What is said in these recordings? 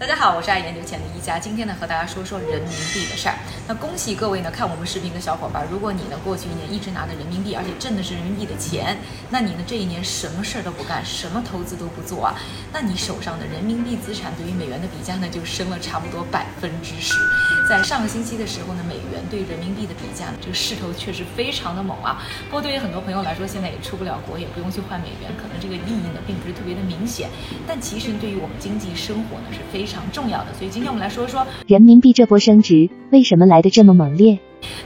大家好，我是爱研究钱的一家，今天呢和大家说说人民币的事儿。那恭喜各位呢看我们视频的小伙伴，如果你呢过去一年一直拿的人民币，而且挣的是人民币的钱，那你呢这一年什么事儿都不干，什么投资都不做啊，那你手上的人民币资产对于美元的比价呢就升了差不多百分之十。在上个星期的时候呢，美元对人民币的比价呢这个势头确实非常的猛啊。不过对于很多朋友来说，现在也出不了国，也不用去换美元，可能这个意义呢并不是特别的明显。但其实对于我们经济生活呢是非常常。非常重要的，所以今天我们来说说人民币这波升值为什么来的这么猛烈。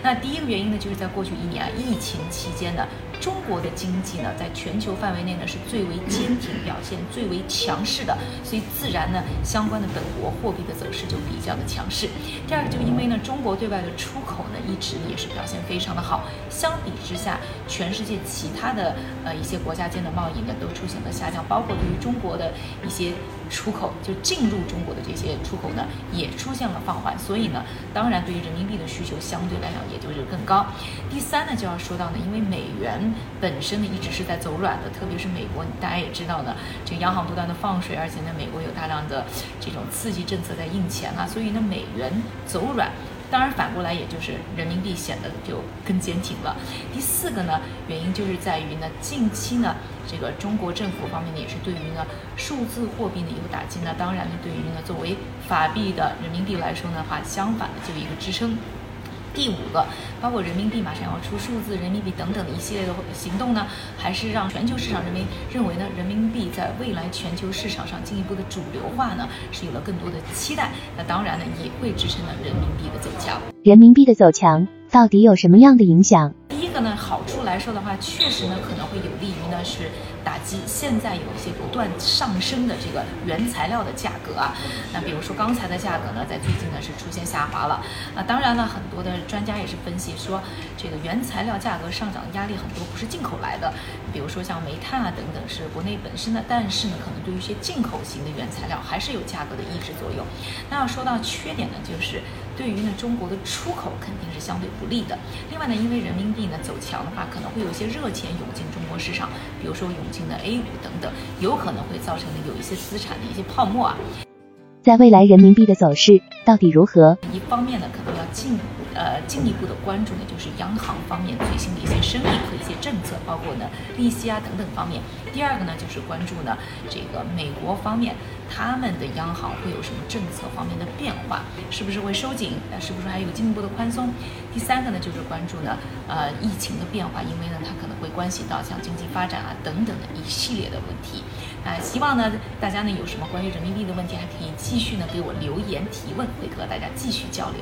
那第一个原因呢，就是在过去一年啊，疫情期间呢。中国的经济呢，在全球范围内呢是最为坚挺表现、最为强势的，所以自然呢，相关的本国货币的走势就比较的强势。第二个，就因为呢，中国对外的出口呢，一直也是表现非常的好，相比之下，全世界其他的呃一些国家间的贸易呢，都出现了下降，包括对于中国的一些出口，就进入中国的这些出口呢，也出现了放缓。所以呢，当然对于人民币的需求相对来讲也就是更高。第三呢，就要说到呢，因为美元。本身呢一直是在走软的，特别是美国，大家也知道呢，这个央行不断的放水，而且呢，美国有大量的这种刺激政策在印钱啊，所以呢，美元走软，当然反过来也就是人民币显得就更坚挺了。第四个呢，原因就是在于呢，近期呢，这个中国政府方面呢也是对于呢数字货币呢有打击，那当然呢，对于呢作为法币的人民币来说呢话，相反的就一个支撑。第五个，包括人民币马上要出数字人民币等等的一系列的行动呢，还是让全球市场人民认为呢，人民币在未来全球市场上进一步的主流化呢，是有了更多的期待。那当然呢，也会支撑了人民币的走强。人民币的走强到底有什么样的影响？第一个呢，好处来说的话，确实呢可能会有利于呢是打击现在有一些不断上升的这个原材料的价格啊。那比如说钢材的价格呢，在最近呢是出现下滑了啊。当然了，很多的专家也是分析说，这个原材料价格上涨压力很多不是进口来的，比如说像煤炭啊等等是国内本身的，但是呢可能对于一些进口型的原材料还是有价格的抑制作用。那要说到缺点呢，就是对于呢中国的出口肯定是相对不利的。另外呢，因为人民币呢。走强的话，可能会有一些热钱涌进中国市场，比如说涌进的 A 股等等，有可能会造成有一些资产的一些泡沫啊。在未来人民币的走势到底如何？一方面呢，可能要进呃进一步的关注呢，就是央行方面最新的一些声明和一些政策，包括呢利息啊等等方面。第二个呢，就是关注呢这个美国方面。他们的央行会有什么政策方面的变化？是不是会收紧？那是不是还有进一步的宽松？第三个呢，就是关注呢，呃，疫情的变化，因为呢，它可能会关系到像经济发展啊等等的一系列的问题。啊，希望呢，大家呢有什么关于人民币的问题，还可以继续呢给我留言提问，会和大家继续交流。